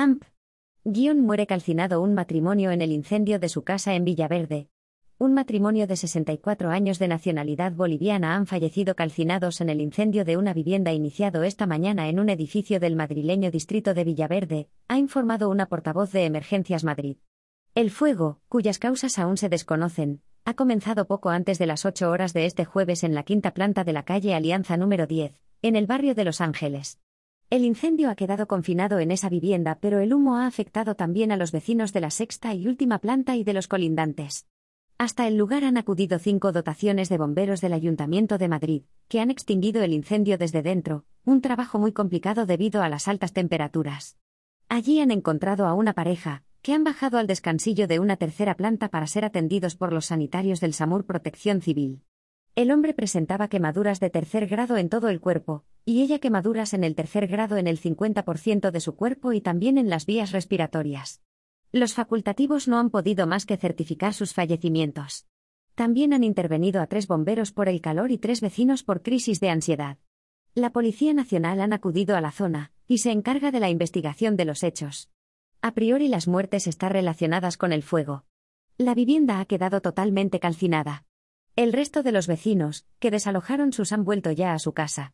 AMP. Guión muere calcinado un matrimonio en el incendio de su casa en Villaverde. Un matrimonio de 64 años de nacionalidad boliviana han fallecido calcinados en el incendio de una vivienda iniciado esta mañana en un edificio del madrileño distrito de Villaverde, ha informado una portavoz de Emergencias Madrid. El fuego, cuyas causas aún se desconocen, ha comenzado poco antes de las 8 horas de este jueves en la quinta planta de la calle Alianza número 10, en el barrio de Los Ángeles. El incendio ha quedado confinado en esa vivienda, pero el humo ha afectado también a los vecinos de la sexta y última planta y de los colindantes. Hasta el lugar han acudido cinco dotaciones de bomberos del Ayuntamiento de Madrid, que han extinguido el incendio desde dentro, un trabajo muy complicado debido a las altas temperaturas. Allí han encontrado a una pareja, que han bajado al descansillo de una tercera planta para ser atendidos por los sanitarios del SAMUR Protección Civil. El hombre presentaba quemaduras de tercer grado en todo el cuerpo, y ella quemaduras en el tercer grado en el 50% de su cuerpo y también en las vías respiratorias. Los facultativos no han podido más que certificar sus fallecimientos. También han intervenido a tres bomberos por el calor y tres vecinos por crisis de ansiedad. La Policía Nacional han acudido a la zona, y se encarga de la investigación de los hechos. A priori las muertes están relacionadas con el fuego. La vivienda ha quedado totalmente calcinada. El resto de los vecinos, que desalojaron sus han vuelto ya a su casa.